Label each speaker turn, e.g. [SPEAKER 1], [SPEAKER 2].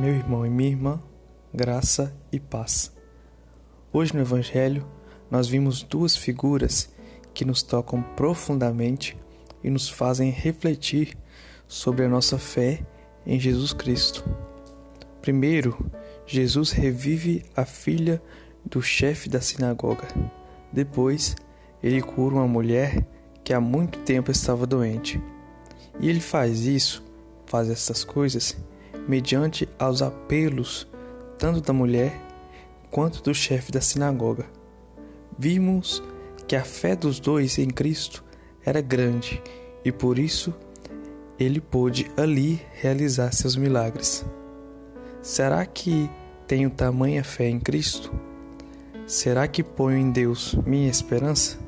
[SPEAKER 1] meu irmão e minha irmã, graça e paz. Hoje no Evangelho, nós vimos duas figuras que nos tocam profundamente e nos fazem refletir sobre a nossa fé em Jesus Cristo. Primeiro, Jesus revive a filha do chefe da sinagoga. Depois, ele cura uma mulher que há muito tempo estava doente. E ele faz isso, faz essas coisas, mediante aos apelos tanto da mulher quanto do chefe da sinagoga. Vimos que a fé dos dois em Cristo era grande e por isso ele pôde ali realizar seus milagres. Será que tenho tamanha fé em Cristo? Será que ponho em Deus minha esperança?